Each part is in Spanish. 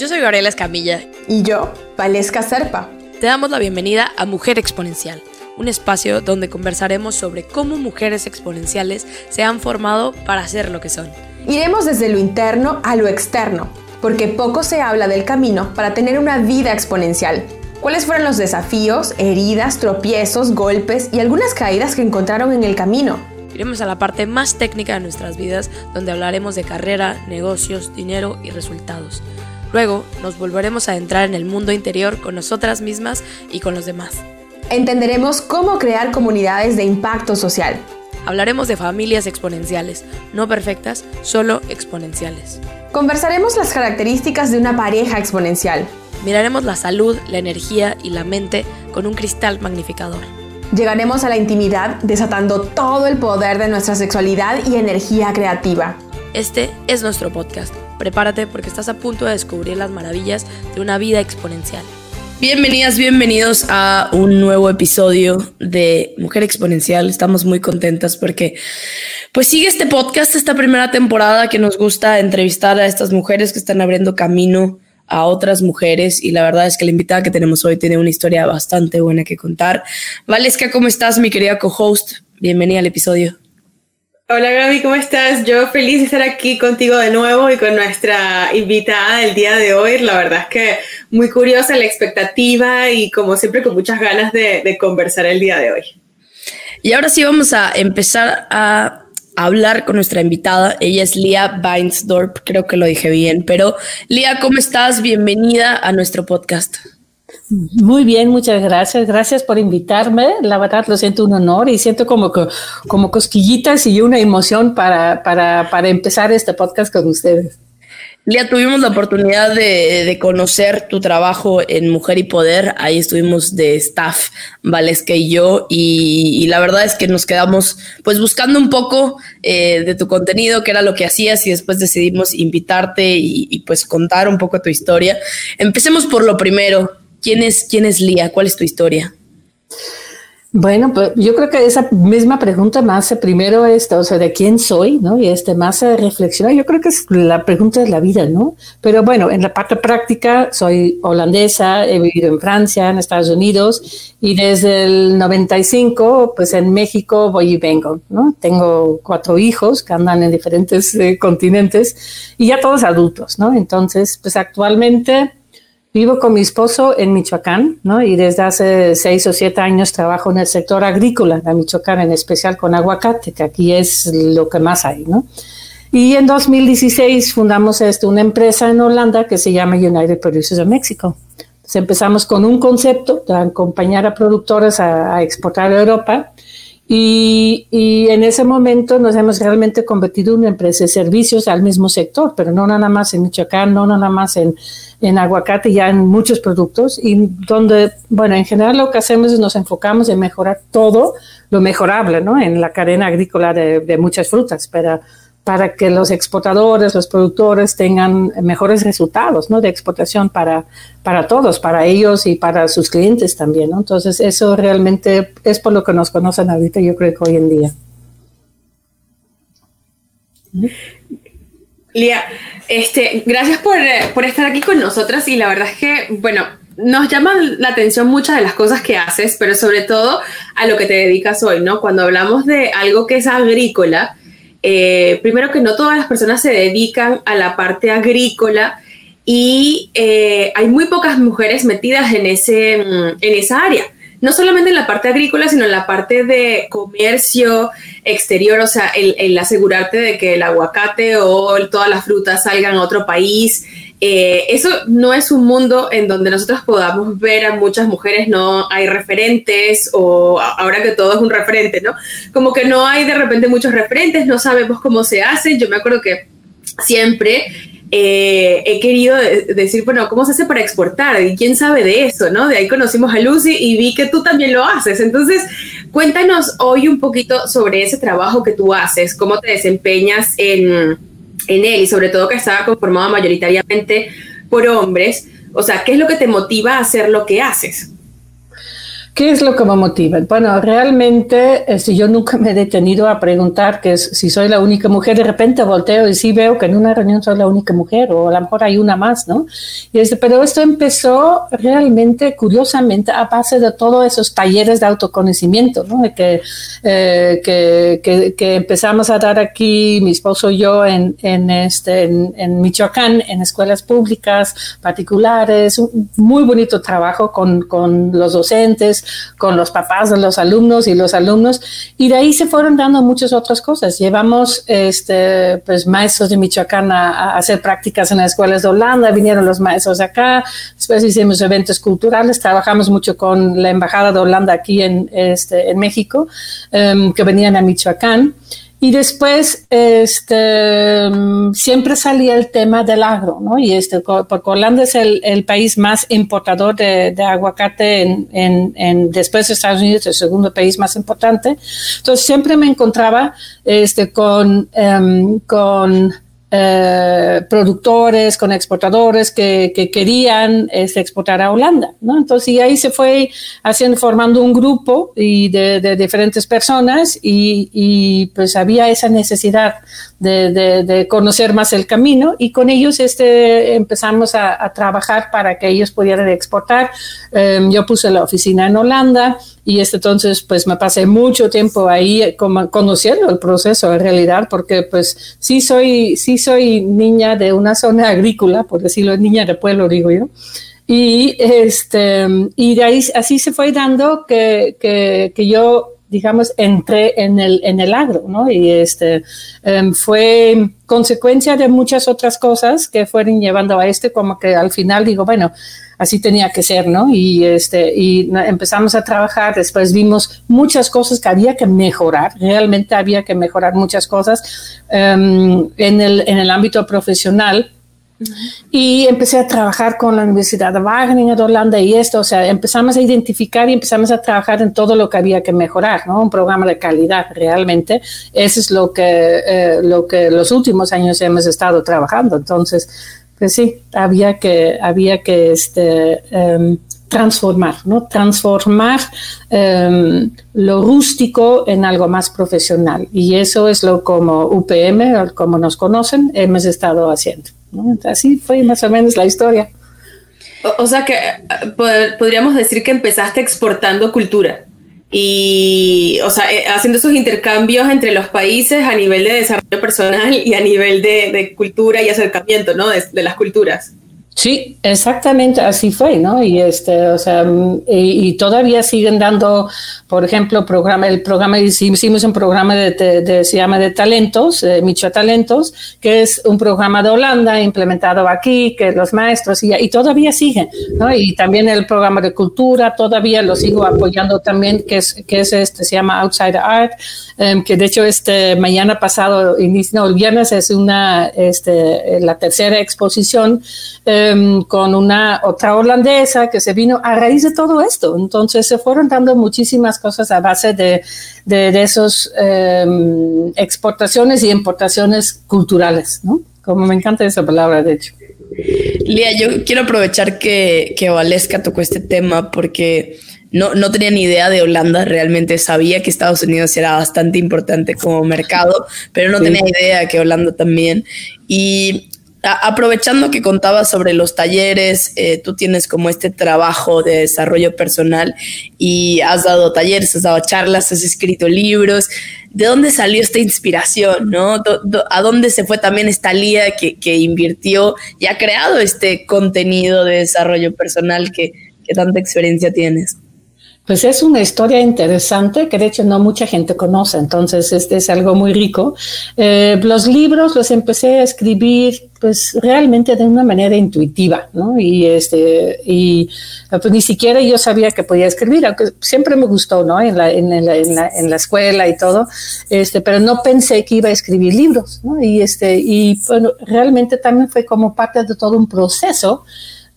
Yo soy Gabriela Escamilla. Y yo, Valesca Serpa. Te damos la bienvenida a Mujer Exponencial, un espacio donde conversaremos sobre cómo mujeres exponenciales se han formado para ser lo que son. Iremos desde lo interno a lo externo, porque poco se habla del camino para tener una vida exponencial. ¿Cuáles fueron los desafíos, heridas, tropiezos, golpes y algunas caídas que encontraron en el camino? Iremos a la parte más técnica de nuestras vidas, donde hablaremos de carrera, negocios, dinero y resultados Luego nos volveremos a entrar en el mundo interior con nosotras mismas y con los demás. Entenderemos cómo crear comunidades de impacto social. Hablaremos de familias exponenciales, no perfectas, solo exponenciales. Conversaremos las características de una pareja exponencial. Miraremos la salud, la energía y la mente con un cristal magnificador. Llegaremos a la intimidad desatando todo el poder de nuestra sexualidad y energía creativa. Este es nuestro podcast Prepárate porque estás a punto de descubrir las maravillas de una vida exponencial. Bienvenidas, bienvenidos a un nuevo episodio de Mujer Exponencial. Estamos muy contentas porque pues sigue este podcast, esta primera temporada que nos gusta entrevistar a estas mujeres que están abriendo camino a otras mujeres y la verdad es que la invitada que tenemos hoy tiene una historia bastante buena que contar. Valesca, ¿cómo estás, mi querida co-host? Bienvenida al episodio. Hola Gaby, ¿cómo estás? Yo feliz de estar aquí contigo de nuevo y con nuestra invitada del día de hoy. La verdad es que muy curiosa la expectativa y como siempre con muchas ganas de, conversar el día de hoy. Y ahora sí vamos a empezar a hablar con nuestra invitada. Ella es Lía Weinsdorp, creo que lo dije bien, pero Lía, ¿cómo estás? Bienvenida a nuestro podcast. Muy bien, muchas gracias. Gracias por invitarme. La verdad lo siento un honor y siento como, como cosquillitas y una emoción para, para, para empezar este podcast con ustedes. Lía, tuvimos la oportunidad de, conocer tu trabajo en Mujer y Poder. Ahí estuvimos de staff, Valesca y yo, y, la verdad es que nos quedamos pues buscando un poco eh, de tu contenido, qué era lo que hacías, y después decidimos invitarte y, y pues contar un poco tu historia. Empecemos por lo primero. ¿Quién es, quién es Lía? ¿Cuál es tu historia? Bueno, pues yo creo que esa misma pregunta me hace primero esto, o sea, de quién soy, ¿no? Y este más reflexionar, yo creo que es la pregunta de la vida, ¿no? Pero bueno, en la parte práctica soy holandesa, he vivido en Francia, en Estados Unidos y desde el 95, pues en México voy y vengo, ¿no? Tengo cuatro hijos que andan en diferentes eh, continentes y ya todos adultos, ¿no? Entonces, pues actualmente Vivo con mi esposo en Michoacán, ¿no? Y desde hace seis o siete años trabajo en el sector agrícola de Michoacán, en especial con aguacate, que aquí es lo que más hay, ¿no? Y en 2016 fundamos esto, una empresa en Holanda que se llama United Producers of Mexico. Entonces empezamos con un concepto de acompañar a productores a, a exportar a Europa y, y, en ese momento nos hemos realmente convertido en una empresa de servicios al mismo sector, pero no nada más en Michoacán, no nada más en, en aguacate, ya en muchos productos, y donde, bueno, en general lo que hacemos es nos enfocamos en mejorar todo lo mejorable, ¿no? En la cadena agrícola de, de muchas frutas, pero para que los exportadores, los productores tengan mejores resultados ¿no? de exportación para, para todos, para ellos y para sus clientes también. ¿no? Entonces, eso realmente es por lo que nos conocen ahorita, yo creo que hoy en día. Lía, este, gracias por, por estar aquí con nosotras y la verdad es que, bueno, nos llama la atención muchas de las cosas que haces, pero sobre todo a lo que te dedicas hoy, ¿no? Cuando hablamos de algo que es agrícola, eh, primero que no todas las personas se dedican a la parte agrícola y eh, hay muy pocas mujeres metidas en, ese, mm, en esa área. No solamente en la parte agrícola, sino en la parte de comercio exterior, o sea, el asegurarte de que el aguacate o todas las frutas salgan a otro país, eh, eso no es un mundo en donde nosotros podamos ver a muchas mujeres, no hay referentes o ahora que todo es un referente, ¿no? Como que no hay de repente muchos referentes, no sabemos cómo se hacen. Yo me acuerdo que siempre eh, he querido decir, bueno, ¿cómo se hace para exportar? ¿Y quién sabe de eso, no? De ahí conocimos a Lucy y vi que tú también lo haces. Entonces, cuéntanos hoy un poquito sobre ese trabajo que tú haces, cómo te desempeñas en en él y sobre todo que estaba conformado mayoritariamente por hombres. O sea, ¿qué es lo que te motiva a hacer lo que haces? ¿Qué es lo que me motiva? Bueno, realmente, este, yo nunca me he detenido a preguntar que si soy la única mujer, de repente volteo y sí veo que en una reunión soy la única mujer, o a lo mejor hay una más, ¿no? Y este, pero esto empezó realmente, curiosamente, a base de todos esos talleres de autoconocimiento, ¿no? Eh, que, que, que, empezamos a dar aquí, mi esposo y yo, en, en, este, en Michoacán, en escuelas públicas, particulares, un muy bonito trabajo con, con los docentes con los papás de los alumnos y los alumnos, y de ahí se fueron dando muchas otras cosas. Llevamos este, pues, maestros de Michoacán a, hacer prácticas en las escuelas de Holanda, vinieron los maestros acá, después hicimos eventos culturales, trabajamos mucho con la Embajada de Holanda aquí en, este, en México, em, que venían a Michoacán. Y después, este, siempre salía el tema del agro, ¿no? Y este, porque Holanda es el, país más importador de, aguacate en, en, en, después de Estados Unidos, el segundo país más importante. Entonces, siempre me encontraba, este, con, um, con eh, productores, con exportadores que, que querían este, exportar a Holanda, ¿no? Entonces, y ahí se fue haciendo, formando un grupo y de, diferentes personas y, pues había esa necesidad de, de, de, conocer más el camino y con ellos este, empezamos a, a trabajar para que ellos pudieran exportar. Eh, yo puse la oficina en Holanda y este, entonces pues me pasé mucho tiempo ahí como, conociendo el proceso en realidad porque pues sí soy, sí soy niña de una zona agrícola, por decirlo, niña de pueblo digo yo. Y, este, y de ahí así se fue dando que, que, que yo digamos, entré en el, en el agro, ¿no? Y este um, fue consecuencia de muchas otras cosas que fueron llevando a este, como que al final digo, bueno, así tenía que ser, ¿no? Y, este, y empezamos a trabajar, después vimos muchas cosas que había que mejorar, realmente había que mejorar muchas cosas um, en, el, en el ámbito profesional y empecé a trabajar con la Universidad de Wageningen de Holanda y esto, o sea, empezamos a identificar y empezamos a trabajar en todo lo que había que mejorar, ¿no? Un programa de calidad realmente. Eso es lo que, eh, lo que los últimos años hemos estado trabajando. Entonces, pues sí, había que, había que este, um, transformar, ¿no? Transformar um, lo rústico en algo más profesional. Y eso es lo como UPM, como nos conocen, hemos estado haciendo. Así fue más o menos la historia. O, sea que podríamos decir que empezaste exportando cultura y, o sea, eh, haciendo esos intercambios entre los países a nivel de desarrollo personal y a nivel de, cultura y acercamiento, ¿no? De las culturas. Sí, exactamente así fue, ¿no? Y este, o sea, y, y todavía siguen dando, por ejemplo, programa, el programa, hicimos un programa de, de, de se llama de talentos, eh, Talentos, que es un programa de Holanda implementado aquí, que los maestros, y, todavía siguen, ¿no? Y también el programa de cultura, todavía lo sigo apoyando también, que es, que es este, se llama Outside Art, um, que de hecho este, mañana pasado, no, el viernes es una, este, la tercera exposición, um, con una otra holandesa que se vino a raíz de todo esto. Entonces se fueron dando muchísimas cosas a base de, de, de esos um, exportaciones y importaciones culturales, ¿no? Como me encanta esa palabra, de hecho. Lía, yo quiero aprovechar que, que Valesca tocó este tema porque no, no tenía ni idea de Holanda, realmente sabía que Estados Unidos era bastante importante como mercado, pero no sí. tenía idea que Holanda también. Y aprovechando que contabas sobre los talleres, eh, tú tienes como este trabajo de desarrollo personal y has dado talleres, has dado charlas, has escrito libros. ¿De dónde salió esta inspiración? ¿no? ¿A dónde se fue también esta Lía que, que invirtió y ha creado este contenido de desarrollo personal que, que tanta experiencia tienes? Pues es una historia interesante que de hecho no mucha gente conoce, entonces este es algo muy rico. Eh, los libros los empecé a escribir pues realmente de una manera intuitiva, ¿no? Y este y pues ni siquiera yo sabía que podía escribir, aunque siempre me gustó, ¿no? En la, en la, en la, en la escuela y todo, este, pero no pensé que iba a escribir libros, ¿no? Y este y bueno, realmente también fue como parte de todo un proceso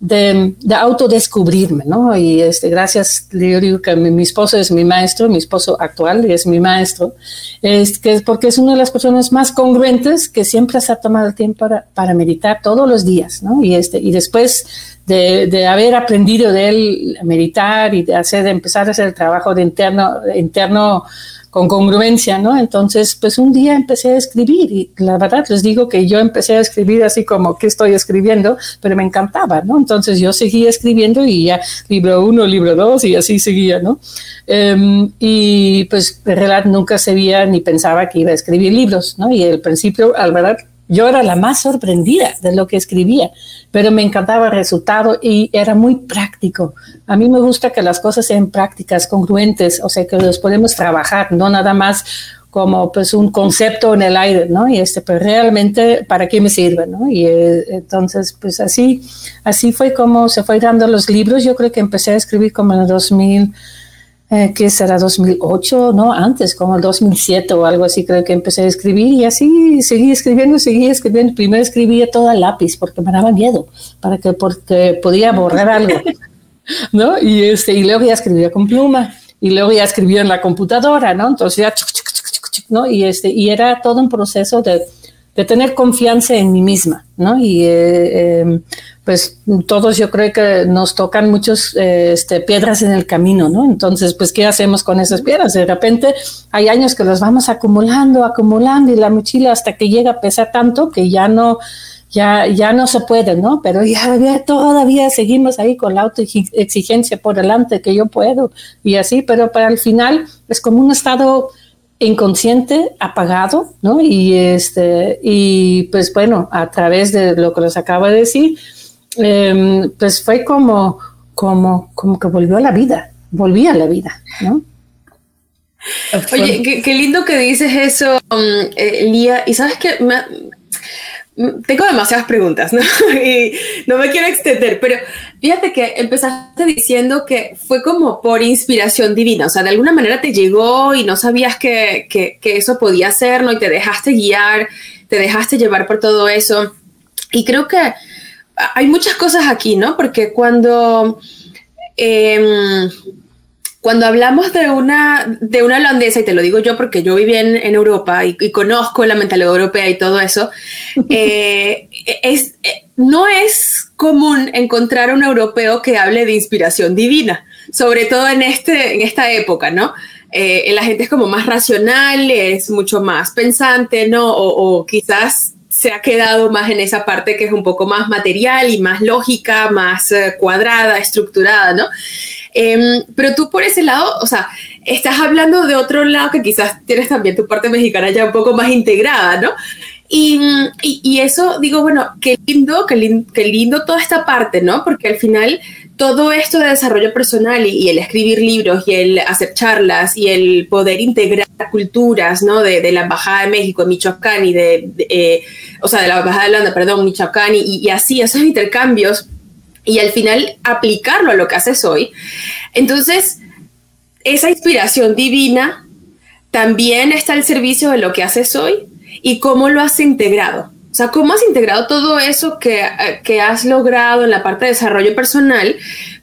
de, de, autodescubrirme, ¿no? Y este, gracias, yo digo que mi, esposo es mi maestro, mi esposo actual es mi maestro, es que porque es una de las personas más congruentes que siempre se ha tomado el tiempo para, meditar todos los días, ¿no? Y, este, y después de, haber aprendido de él a meditar y de hacer, empezar a hacer el trabajo de interno, interno con congruencia, ¿no? Entonces, pues un día empecé a escribir y la verdad les digo que yo empecé a escribir así como que estoy escribiendo, pero me encantaba, ¿no? Entonces yo seguía escribiendo y ya libro uno, libro dos y así seguía, ¿no? Um, y pues en realidad nunca sabía ni pensaba que iba a escribir libros, ¿no? Y al principio, al verdad, yo era la más sorprendida de lo que escribía, pero me encantaba el resultado y era muy práctico. A mí me gusta que las cosas sean prácticas, congruentes, o sea, que los podemos trabajar, no nada más como pues un concepto en el aire, ¿no? Y este, pues realmente, ¿para qué me sirve, no? Y eh, entonces, pues así, así fue como se fue dando los libros. Yo creo que empecé a escribir como en el 2000, eh, que será 2008, no, antes, como el 2007 o algo así, creo que empecé a escribir y así seguí escribiendo, seguí escribiendo. Primero escribía todo a lápiz porque me daba miedo, para que, porque podía borrar algo, ¿no? Y, este, y luego ya escribía con pluma y luego ya escribía en la computadora, ¿no? Entonces ya, ¿no? Y, este, y era todo un proceso de, de tener confianza en mí misma, ¿no? Y eh, eh, pues todos yo creo que nos tocan muchas eh, este, piedras en el camino, ¿no? Entonces, pues, ¿qué hacemos con esas piedras? De repente hay años que las vamos acumulando, acumulando y la mochila hasta que llega a pesar tanto que ya no, ya, ya no se puede, ¿no? Pero ya, todavía seguimos ahí con la autoexigencia por delante que yo puedo y así, pero para el final es como un estado inconsciente, apagado, ¿no? Y este, y pues bueno, a través de lo que les acabo de decir, eh, pues fue como, como, como que volvió a la vida, volví a la vida, ¿no? Oye, qué, qué, lindo que dices eso, um, eh, Lía. Y sabes que tengo demasiadas preguntas, ¿no? y no me quiero extender, pero fíjate que empezaste diciendo que fue como por inspiración divina, o sea, de alguna manera te llegó y no sabías que, que, que eso podía ser, ¿no? Y te dejaste guiar, te dejaste llevar por todo eso. Y creo que hay muchas cosas aquí, ¿no? Porque cuando, eh, cuando hablamos de una, de una holandesa, y te lo digo yo porque yo viví en, en Europa y, y, conozco la mentalidad europea y todo eso, eh, es, no es común encontrar un europeo que hable de inspiración divina, sobre todo en, este, en esta época, ¿no? Eh, la gente es como más racional, es mucho más pensante, ¿no? O, o quizás se ha quedado más en esa parte que es un poco más material y más lógica, más uh, cuadrada, estructurada, ¿no? Eh, pero tú por ese lado, o sea, estás hablando de otro lado que quizás tienes también tu parte mexicana ya un poco más integrada, ¿no? Y, y, y eso, digo, bueno, qué lindo, qué, lindo, qué lindo toda esta parte, ¿no? Porque al final todo esto de desarrollo personal y, el escribir libros y el hacer charlas y el poder integrar culturas, ¿no? De, la Embajada de México en Michoacán y de, de eh, o sea, de la Embajada de Holanda, perdón, Michoacán y, y, así, esos intercambios y al final aplicarlo a lo que haces hoy. Entonces, esa inspiración divina también está al servicio de lo que haces hoy y cómo lo has integrado. O sea, ¿cómo has integrado todo eso que, que, has logrado en la parte de desarrollo personal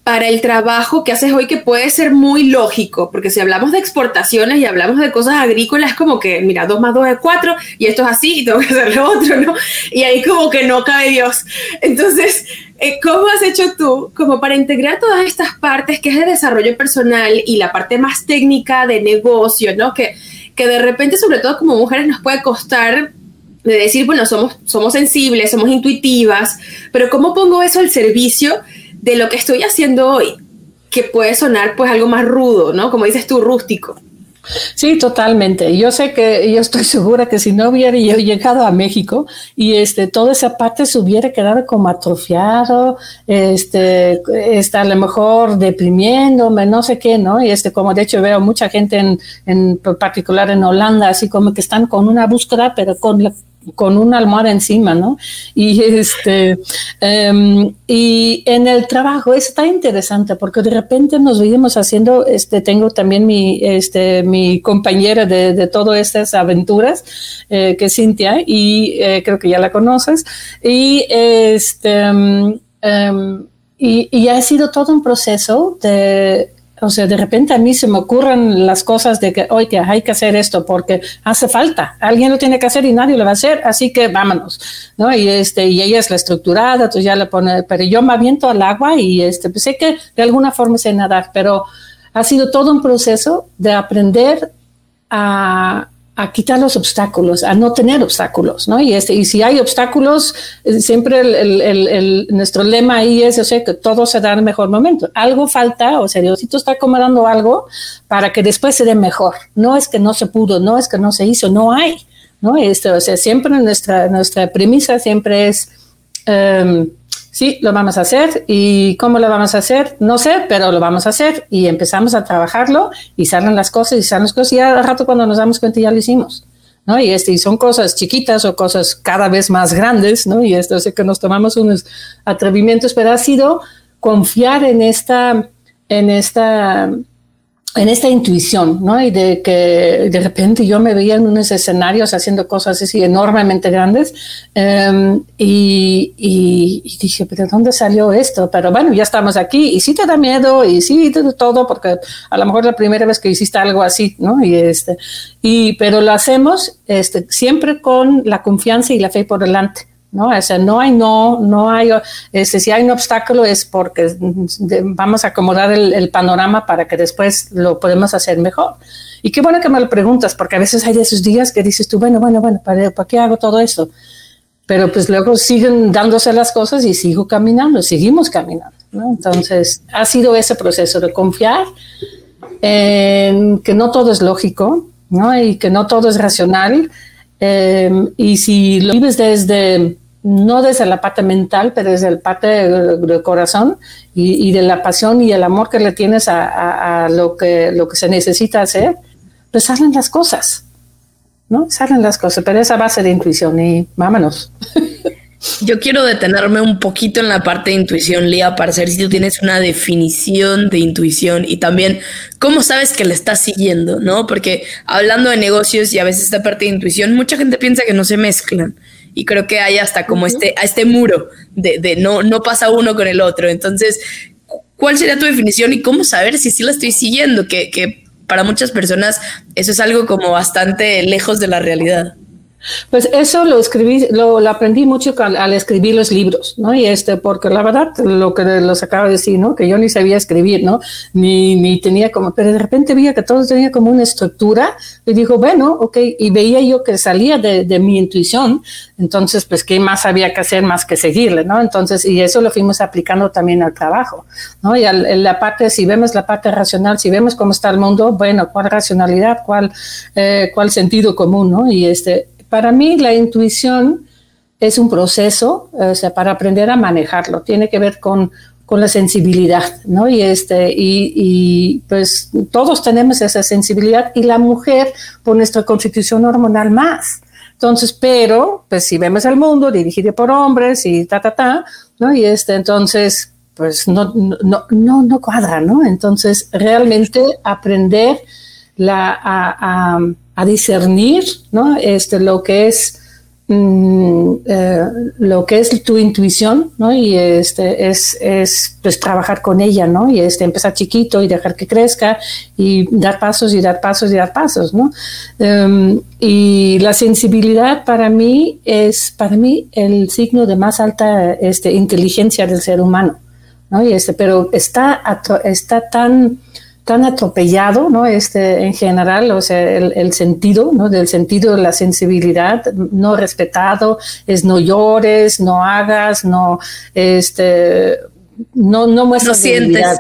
para el trabajo que haces hoy que puede ser muy lógico? Porque si hablamos de exportaciones y hablamos de cosas agrícolas, como que, mira, dos más dos es cuatro y esto es así y tengo que hacer lo otro, ¿no? Y ahí como que no cabe Dios. Entonces, eh, ¿cómo has hecho tú como para integrar todas estas partes que es de desarrollo personal y la parte más técnica de negocio, ¿no? Que, que de repente, sobre todo como mujeres, nos puede costar de decir, bueno, somos, somos sensibles, somos intuitivas, pero ¿cómo pongo eso al servicio de lo que estoy haciendo hoy? Que puede sonar pues algo más rudo, ¿no? Como dices tú, rústico. Sí, totalmente. Yo sé que yo estoy segura que si no hubiera llegado a México y este toda esa parte se hubiera quedado como atrofiado, este, está a lo mejor deprimiéndome, no sé qué, ¿no? Y este, como de hecho veo mucha gente en, en particular en Holanda, así como que están con una búsqueda, pero con la con una almohada encima, ¿no? Y este um, y en el trabajo está interesante porque de repente nos vivimos haciendo, este, tengo también mi, este, mi compañera de, de todas estas aventuras, eh, que es Cintia, y eh, creo que ya la conoces, y este um, um, y, ha sido todo un proceso de, o sea, de repente a mí se me ocurren las cosas de que, oye, hay que hacer esto porque hace falta, alguien lo tiene que hacer y nadie lo va a hacer, así que vámonos, ¿no? Y, este, y ella es la estructurada, entonces ya le pone, pero yo me aviento al agua y este, pues sé que de alguna forma sé nadar, pero ha sido todo un proceso de aprender a, a quitar los obstáculos, a no tener obstáculos, ¿no? Y, este, y si hay obstáculos, eh, siempre el, nuestro lema ahí es, o sea, que todo se da en el mejor momento. Algo falta, o sea, Diosito está acomodando algo para que después se dé mejor. No es que no se pudo, no es que no se hizo, no hay, ¿no? Este, o sea, siempre nuestra, nuestra premisa siempre es... Um, sí, lo vamos a hacer. ¿Y cómo lo vamos a hacer? No sé, pero lo vamos a hacer. Y empezamos a trabajarlo y salen las cosas y salen las cosas y al rato cuando nos damos cuenta ya lo hicimos. ¿no? Y, este, y son cosas chiquitas o cosas cada vez más grandes, ¿no? Y esto hace que nos tomamos unos atrevimientos, pero ha sido confiar en esta, en esta en esta intuición, ¿no? Y de que de repente yo me veía en unos escenarios haciendo cosas así enormemente grandes em, y, y, dije, pero ¿dónde salió esto? Pero bueno, ya estamos aquí y sí te da miedo y sí todo, porque a lo mejor la primera vez que hiciste algo así, ¿no? Y este, y, pero lo hacemos este, siempre con la confianza y la fe por delante. ¿No? O sea, no hay no, no hay, este, si hay un obstáculo es porque vamos a acomodar el, panorama para que después lo podemos hacer mejor. Y qué bueno que me lo preguntas, porque a veces hay esos días que dices tú, bueno, bueno, bueno, ¿para, ¿para qué hago todo esto? Pero pues luego siguen dándose las cosas y sigo caminando, seguimos caminando. Entonces, ha sido ese proceso de confiar en que no todo es lógico, ¿no? Y que no todo es racional. Eh, y si lo vives desde no desde la parte mental, pero desde la parte del, corazón y, de la pasión y el amor que le tienes a, lo, que, lo que se necesita hacer, pues salen las cosas, ¿no? Salen las cosas, pero esa base de intuición y vámonos. Yo quiero detenerme un poquito en la parte de intuición, Lía, para saber si tú tienes una definición de intuición y también cómo sabes que le estás siguiendo, ¿no? Porque hablando de negocios y a veces esta parte de intuición, mucha gente piensa que no se mezclan y creo que hay hasta como este, a este muro de, de, no, no pasa uno con el otro. Entonces, ¿cuál sería tu definición y cómo saber si sí la estoy siguiendo? Que, que para muchas personas eso es algo como bastante lejos de la realidad. Pues eso lo escribí, lo, aprendí mucho al, escribir los libros, ¿no? Y este, porque la verdad, lo que los acabo de decir, ¿no? Que yo ni sabía escribir, ¿no? Ni, ni tenía como, pero de repente veía que todo tenía como una estructura y dijo, bueno, ok, y veía yo que salía de, mi intuición, entonces, pues, ¿qué más había que hacer más que seguirle, ¿no? Entonces, y eso lo fuimos aplicando también al trabajo, ¿no? Y en la parte, si vemos la parte racional, si vemos cómo está el mundo, bueno, ¿cuál racionalidad, cuál, eh, cuál sentido común, ¿no? Y este, para mí la intuición es un proceso, o sea, para aprender a manejarlo. Tiene que ver con, con la sensibilidad, ¿no? Y, este, y, y, pues todos tenemos esa sensibilidad y la mujer, por nuestra constitución hormonal, más. Entonces, pero, pues si vemos el mundo dirigido por hombres y ta, ta, ta, ¿no? Y este, entonces, pues no, no, no, no cuadra, ¿no? Entonces, realmente aprender la, a, a a discernir ¿no? este, lo que es mm, eh, lo que es tu intuición, ¿no? Y este es, es pues trabajar con ella, ¿no? Y este empezar chiquito y dejar que crezca y dar pasos y dar pasos y dar pasos, ¿no? Em, y la sensibilidad para mí es para mí el signo de más alta este, inteligencia del ser humano, ¿no? Y este, pero está, está tan tan atropellado, ¿no? Este, en general, o sea, el, sentido, ¿no? Del sentido de la sensibilidad no respetado, es no llores, no hagas, no, este, no, no muestras no sientes.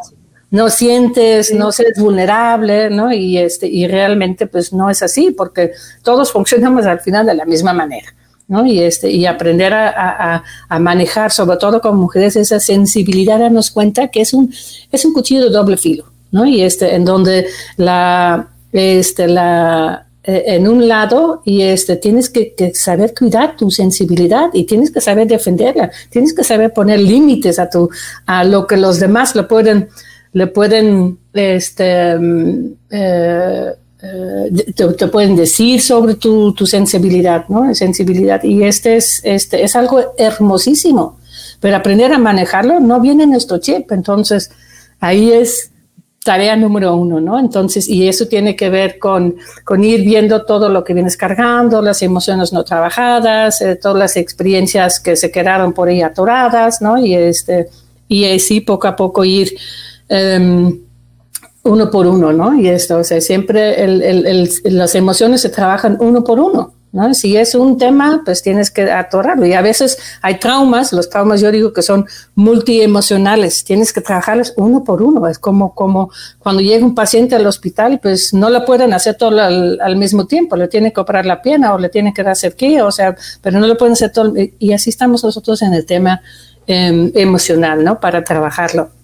No sientes, no seas vulnerable, ¿no? Y este, y realmente, pues no es así, porque todos funcionamos al final de la misma manera. ¿no? Y, este, y aprender a, a, a, manejar, sobre todo con mujeres, esa sensibilidad, darnos cuenta que es un, es un cuchillo de doble filo. ¿No? Y este, en donde la, este, la, eh, en un lado y este, tienes que, saber cuidar tu sensibilidad y tienes que saber defenderla, tienes que saber poner límites a, tu, a lo que los demás le pueden, le pueden, este, mm, eh, eh, te, pueden decir sobre tu, tu sensibilidad, ¿no? Sensibilidad. Y este es, este es algo hermosísimo pero aprender a manejarlo no viene en nuestro chip. Entonces, ahí es tarea número uno, ¿no? Entonces, y eso tiene que ver con, con ir viendo todo lo que vienes cargando, las emociones no trabajadas, eh, todas las experiencias que se quedaron por ahí atoradas, ¿no? Y, este, y así poco a poco ir em, uno por uno, ¿no? Y esto, o sea, siempre las emociones se trabajan uno por uno. ¿No? Si es un tema, pues tienes que atorarlo. Y a veces hay traumas, los traumas yo digo que son multiemocionales, tienes que trabajarlos uno por uno. Es como, como cuando llega un paciente al hospital, pues no lo pueden hacer todo al, mismo tiempo, le tienen que operar la pierna o le tienen que dar cerquillo, o sea, pero no lo pueden hacer todo. Y así estamos nosotros en el tema em, emocional, ¿no? Para trabajarlo.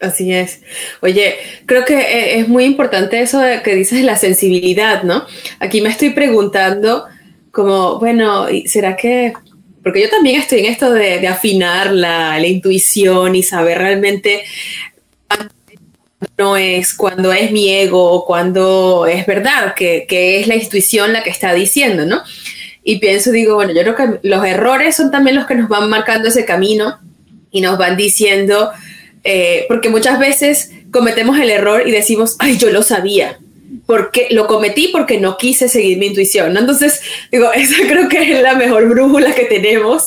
Así es. Oye, creo que eh, es muy importante eso de que dices la sensibilidad, ¿no? Aquí me estoy preguntando como, bueno, ¿será que... Porque yo también estoy en esto de, afinar la, intuición y saber realmente no es cuando es mi ego o cuando es verdad, que, que es la intuición la que está diciendo, ¿no? Y pienso, digo, bueno, yo creo que los errores son también los que nos van marcando ese camino y nos van diciendo eh, porque muchas veces cometemos el error y decimos, ay, yo lo sabía, porque lo cometí porque no quise seguir mi intuición, Entonces, digo, esa creo que es la mejor brújula que tenemos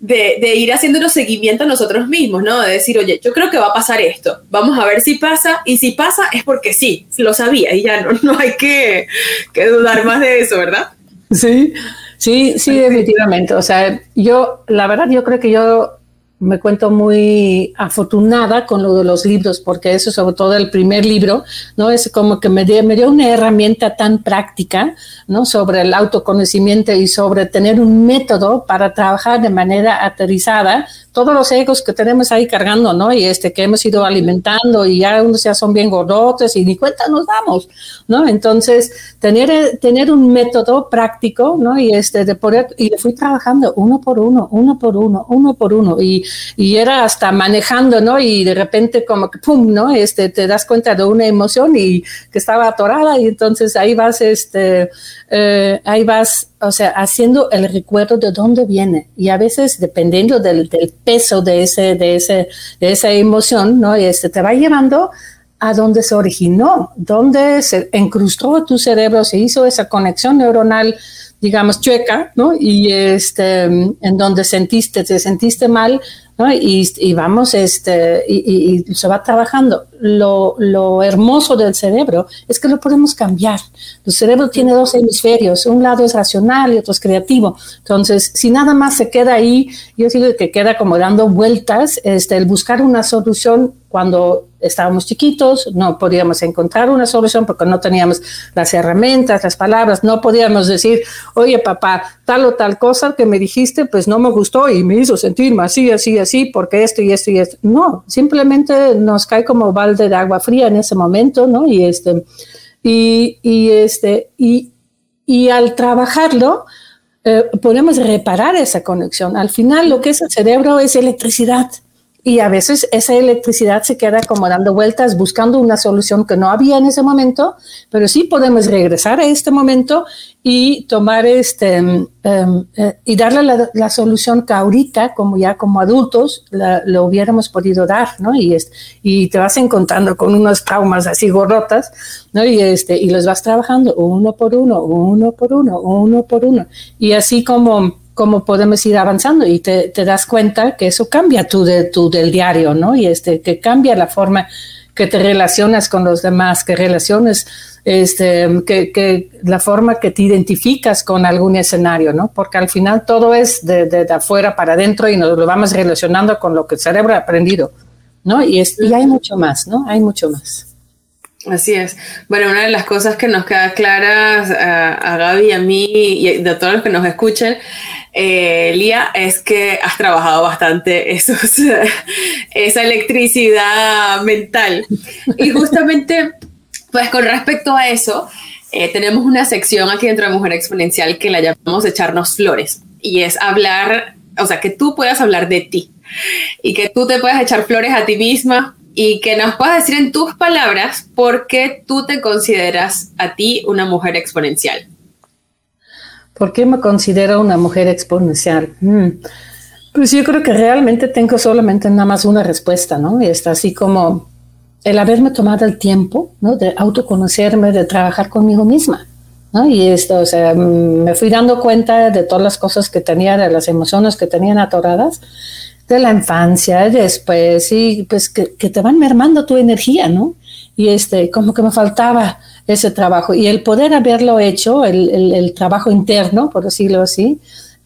de, de, ir haciéndonos seguimiento a nosotros mismos, ¿no? De decir, oye, yo creo que va a pasar esto, vamos a ver si pasa, y si pasa es porque sí, lo sabía, y ya no, no hay que, que dudar más de eso, ¿verdad? Sí, sí, sí, definitivamente. O sea, yo, la verdad, yo creo que yo me cuento muy afortunada con lo de los libros, porque eso sobre todo el primer libro, ¿no? Es como que me dio, me dio una herramienta tan práctica, ¿no? Sobre el autoconocimiento y sobre tener un método para trabajar de manera aterrizada todos los egos que tenemos ahí cargando, ¿no? Y este que hemos ido alimentando y ya unos ya son bien gordotes y ni cuenta nos damos, ¿no? Entonces, tener, tener un método práctico, ¿no? Y este de poder, y fui trabajando uno por uno, uno por uno, uno por uno, y, y era hasta manejando, ¿no? Y de repente como que, pum, ¿no? Este, te das cuenta de una emoción y que estaba atorada y entonces ahí vas, este, eh, ahí vas, o sea, haciendo el recuerdo de dónde viene. Y a veces, dependiendo del, peso de, ese, de, ese, de esa emoción, ¿no? Este te va llevando a donde se originó, donde se incrustó tu cerebro, se hizo esa conexión neuronal, digamos, chueca, ¿no? Y este, en donde sentiste, te sentiste mal, y, vamos, este, y, se va trabajando. Lo, lo, hermoso del cerebro es que lo podemos cambiar. El cerebro tiene dos hemisferios, un lado es racional y otro es creativo. Entonces, si nada más se queda ahí, yo digo que queda como dando vueltas, este, el buscar una solución cuando estábamos chiquitos, no podíamos encontrar una solución porque no teníamos las herramientas, las palabras, no podíamos decir, oye papá, tal o tal cosa que me dijiste, pues no me gustó y me hizo sentirme así, así, así, porque esto y esto y esto. No, simplemente nos cae como balde de agua fría en ese momento, ¿no? Y este, y, este, y, y al trabajarlo, eh, podemos reparar esa conexión. Al final, lo que es el cerebro es electricidad y a veces esa electricidad se queda como dando vueltas buscando una solución que no había en ese momento, pero sí podemos regresar a este momento y tomar este eh, y darle la, solución que ahorita, como ya como adultos, lo hubiéramos podido dar, ¿no? Y, y te vas encontrando con unos traumas así gorrotas, ¿no? Y, este, y los vas trabajando uno por uno, uno por uno, uno por uno. Y así como cómo podemos ir avanzando y te, das cuenta que eso cambia tú, de, tu del diario, ¿no? Y este, que cambia la forma que te relacionas con los demás, que relaciones, este, que, que la forma que te identificas con algún escenario, ¿no? Porque al final todo es de, de, afuera para adentro y nos lo vamos relacionando con lo que el cerebro ha aprendido, ¿no? Y, es, y hay mucho más, ¿no? Hay mucho más. Así es. Bueno, una de las cosas que nos queda claras a, a Gaby y a mí y a todos los que nos escuchen eh, Lía, es que has trabajado bastante esa electricidad mental. Y justamente, pues con respecto a eso, eh, tenemos una sección aquí dentro de Mujer Exponencial que la llamamos echarnos flores. Y es hablar, o sea, que tú puedas hablar de ti y que tú te puedas echar flores a ti misma y que nos puedas decir en tus palabras por qué tú te consideras a ti una mujer exponencial. ¿Por qué me considero una mujer exponencial? Mm. Pues yo creo que realmente tengo solamente nada más una respuesta, ¿no? Y está así como el haberme tomado el tiempo, ¿no? De autoconocerme, de trabajar conmigo misma. ¿no? Y esto, o sea, mm, me fui dando cuenta de todas las cosas que tenía, de las emociones que tenían atoradas, de la infancia, después, y pues que, te van mermando tu energía, ¿no? Y este, como que me faltaba ese trabajo. Y el poder haberlo hecho, el, el, el trabajo interno, por decirlo así,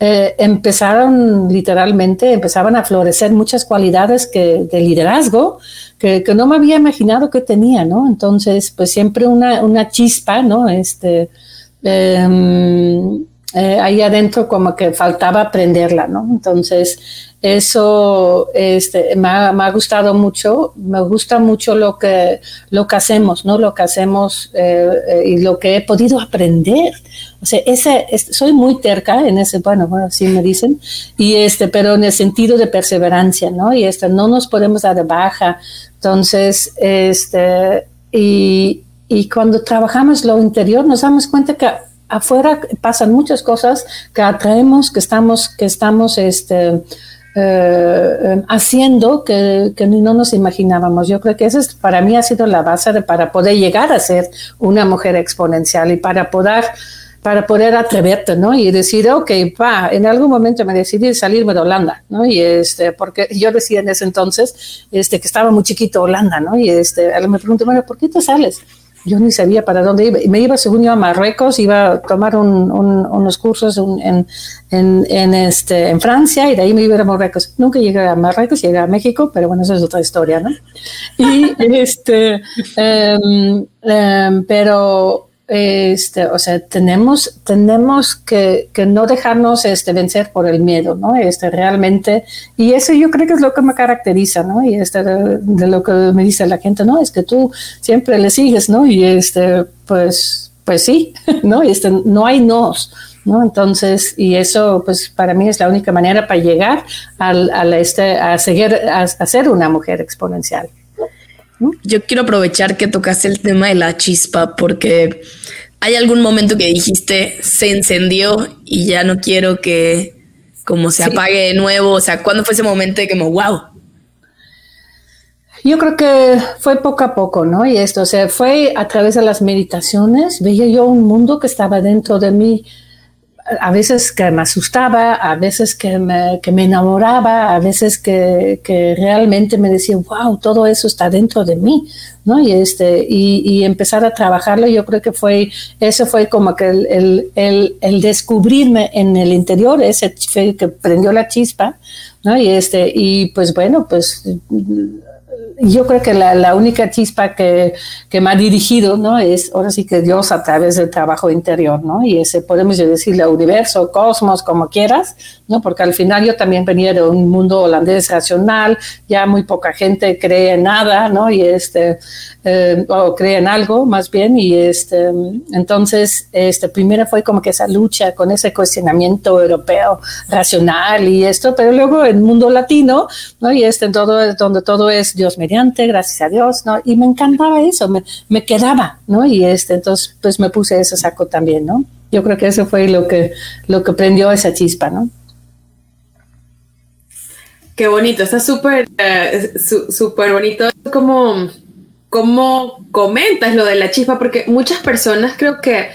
eh, empezaron literalmente, empezaban a florecer muchas cualidades que, de liderazgo que, que, no me había imaginado que tenía, ¿no? Entonces, pues siempre una, una chispa, ¿no? Este, eh, eh, ahí adentro como que faltaba aprenderla, ¿no? Entonces, eso este, me, ha, gustado mucho, me gusta mucho lo que, lo que hacemos, ¿no? Lo que hacemos eh, eh, y lo que he podido aprender. O sea, ese, soy muy terca en ese, bueno, bueno, así me dicen, y este, pero en el sentido de perseverancia, ¿no? Y este, no nos podemos dar de baja. Entonces, este, y, y cuando trabajamos lo interior nos damos cuenta que afuera pasan muchas cosas que atraemos, que estamos, que estamos, este, eh, haciendo que, que, no nos imaginábamos. Yo creo que esa es, para mí ha sido la base de, para poder llegar a ser una mujer exponencial y para poder para poder atreverte, ¿no? Y decir, ok, pa, en algún momento me decidí salirme de Holanda, ¿no? Y este, porque yo decía en ese entonces, este, que estaba muy chiquito Holanda, ¿no? Y este, me pregunté, bueno, ¿por qué te sales? Yo ni sabía para dónde iba. Me iba, según yo, a Marruecos, iba a tomar un, un, unos cursos en, en, en, este, en Francia y de ahí me iba a Marruecos. Nunca llegué a Marruecos, llegué a México, pero bueno, eso es otra historia, ¿no? Y este, um, um, pero este, o sea, tenemos, tenemos que, que, no dejarnos este, vencer por el miedo, ¿no? Este, realmente, y eso yo creo que es lo que me caracteriza, ¿no? Y este, de, lo que me dice la gente, ¿no? Es que tú siempre le sigues, ¿no? Y este, pues, pues sí, ¿no? Este, no hay nos, ¿no? Entonces, y eso, pues, para mí es la única manera para llegar al, al este, a seguir, a, a ser una mujer exponencial. Yo quiero aprovechar que tocaste el tema de la chispa porque hay algún momento que dijiste se encendió y ya no quiero que como se sí. apague de nuevo. O sea, ¿cuándo fue ese momento de como wow? Yo creo que fue poco a poco, ¿no? Y esto, o sea, fue a través de las meditaciones, veía yo un mundo que estaba dentro de mí a veces que me asustaba, a veces que me, que me enamoraba, a veces que, que, realmente me decía, wow, todo eso está dentro de mí, ¿no? Y, este, y, y empezar a trabajarlo, yo creo que fue, eso fue como que el, el, el, el descubrirme en el interior, ese que prendió la chispa, ¿no? Y, este, y pues bueno, pues yo creo que la, la única chispa que, que, me ha dirigido, ¿no? Es ahora sí que Dios a través del trabajo interior, ¿no? Y ese podemos decirle universo, cosmos, como quieras, ¿no? Porque al final yo también venía de un mundo holandés racional, ya muy poca gente cree en nada, ¿no? Y este, eh, o cree en algo más bien, y este, entonces, este, primero fue como que esa lucha con ese cuestionamiento europeo racional y esto, pero luego el mundo latino, ¿no? Y este, todo, donde todo es Dios mediante, gracias a Dios, ¿no? Y me encantaba eso, me, me quedaba, ¿no? Y este, entonces, pues me puse ese saco también, ¿no? Yo creo que eso fue lo que, lo que prendió esa chispa, ¿no? Qué bonito, está súper, eh, súper bonito como, como comentas lo de la chispa, porque muchas personas creo que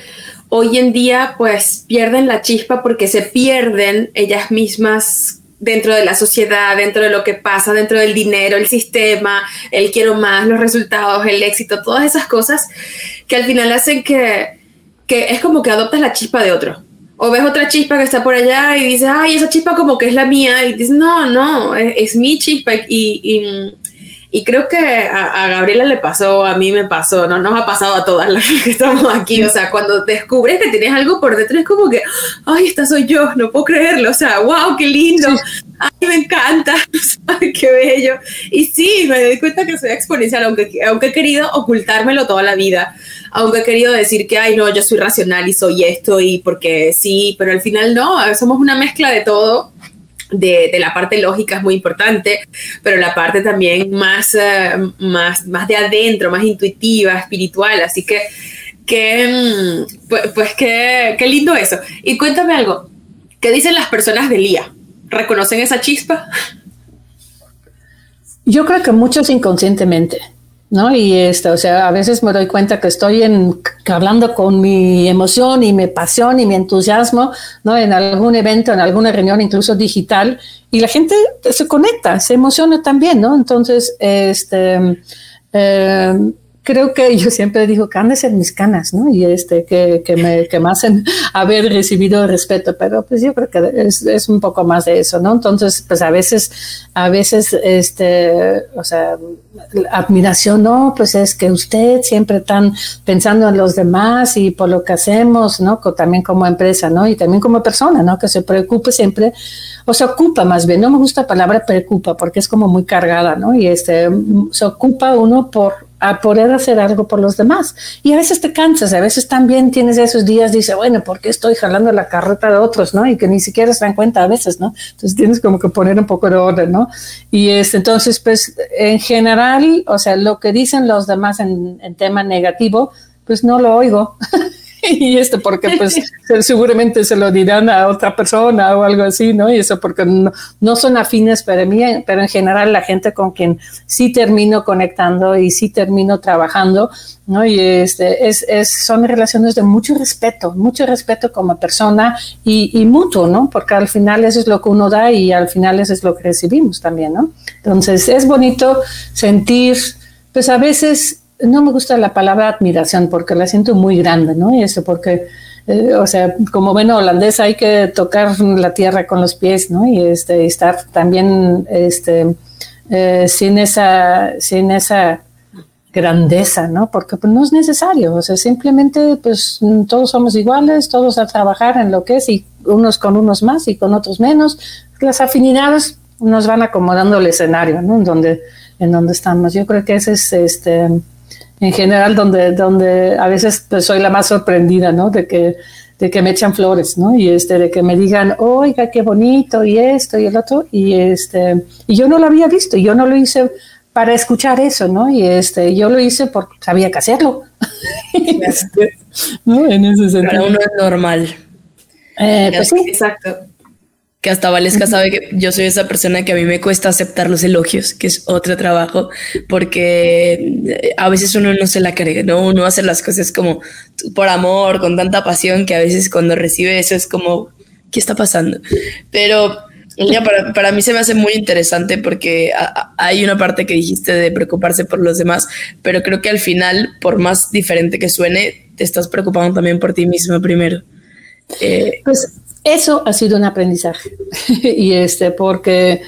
hoy en día pues pierden la chispa porque se pierden ellas mismas dentro de la sociedad, dentro de lo que pasa, dentro del dinero, el sistema, el quiero más, los resultados, el éxito, todas esas cosas que al final hacen que, que es como que adoptas la chispa de otro. O ves otra chispa que está por allá y dices, ay, esa chispa como que es la mía. Y dices, no, no, es, mi chispa. Y, y, y creo que a, a, Gabriela le pasó, a mí me pasó, no nos ha pasado a todas las que estamos aquí. O sea, cuando descubres que tienes algo por detrás, es como que, ay, esta soy yo, no puedo creerlo. O sea, wow, qué lindo. Ay, me encanta, qué bello. Y sí, me doy cuenta que soy exponencial, aunque, aunque he querido ocultármelo toda la vida aunque he querido decir que, ay, no, yo soy racional y soy esto y porque sí, pero al final no, somos una mezcla de todo. De, de la parte lógica es muy importante, pero la parte también más, uh, más, más de adentro, más intuitiva, espiritual. Así que, que pues, pues qué, qué lindo eso. Y cuéntame algo, ¿qué dicen las personas de Lía? reconocen esa chispa? Yo creo que muchos inconscientemente. ¿No? Y esto, o sea, a veces me doy cuenta que estoy en, hablando con mi emoción y mi pasión y mi entusiasmo, ¿no? En algún evento, en alguna reunión, incluso digital, y la gente se conecta, se emociona también, ¿no? Entonces, este, eh, creo que yo siempre digo que andes en mis canas, ¿no? Y este, que, que, me, que me hacen haber recibido respeto, pero pues yo creo que es, un poco más de eso, ¿no? Entonces, pues a veces, a veces, este, o sea, admiración, no, pues es que usted siempre están pensando en los demás y por lo que hacemos, ¿no? También como empresa, ¿no? Y también como persona, ¿no? Que se preocupe siempre, o se ocupa más bien, no me gusta la palabra preocupa porque es como muy cargada, ¿no? Y este, se ocupa uno por a poder hacer algo por los demás. Y a veces te cansas, a veces también tienes esos días, dice, bueno, ¿por qué estoy jalando la carreta de otros, no? Y que ni siquiera se dan cuenta a veces, ¿no? Entonces tienes como que poner un poco de orden, ¿no? Y es, entonces, pues, en general, o sea, lo que dicen los demás en, en tema negativo, pues no lo oigo. y esto porque pues seguramente se lo dirán a otra persona o algo así, ¿no? Y eso porque no, son afines para mí, pero en general la gente con quien sí termino conectando y sí termino trabajando, ¿no? Y este, es, es, son relaciones de mucho respeto, mucho respeto como persona y, y mutuo, ¿no? Porque al final eso es lo que uno da y al final eso es lo que recibimos también, ¿no? Entonces es bonito sentir, pues a veces no me gusta la palabra admiración porque la siento muy grande, ¿no? Y eso porque, eh, o sea, como ven holandés hay que tocar la tierra con los pies, ¿no? Y este, estar también, este, eh, sin esa, sin esa grandeza, ¿no? Porque pues, no es necesario, o sea, simplemente pues todos somos iguales, todos a trabajar en lo que es y unos con unos más y con otros menos. Las afinidades nos van acomodando el escenario, ¿no? En donde, en donde estamos. Yo creo que ese es este en general donde, donde a veces pues, soy la más sorprendida, ¿no? De que, de que me echan flores, ¿no? Y este, de que me digan, oiga, qué bonito, y esto y el otro, y este, y yo no lo había visto, y yo no lo hice para escuchar eso, ¿no? Y este, yo lo hice porque sabía que hacerlo. ¿no? En ese sentido. Para uno es normal. Eh, pues sí. Exacto que hasta Valesca sabe que yo soy esa persona que a mí me cuesta aceptar los elogios, que es otro trabajo, porque eh, a veces uno no se la cree, ¿no? Uno hace las cosas como por amor, con tanta pasión, que a veces cuando recibe eso es como, ¿qué está pasando? Pero ya para, para mí se me hace muy interesante porque hay una parte que dijiste de preocuparse por los demás, pero creo que al final, por más diferente que suene, te estás preocupando también por ti mismo primero. Eh, pues eso ha sido un aprendizaje. y este, porque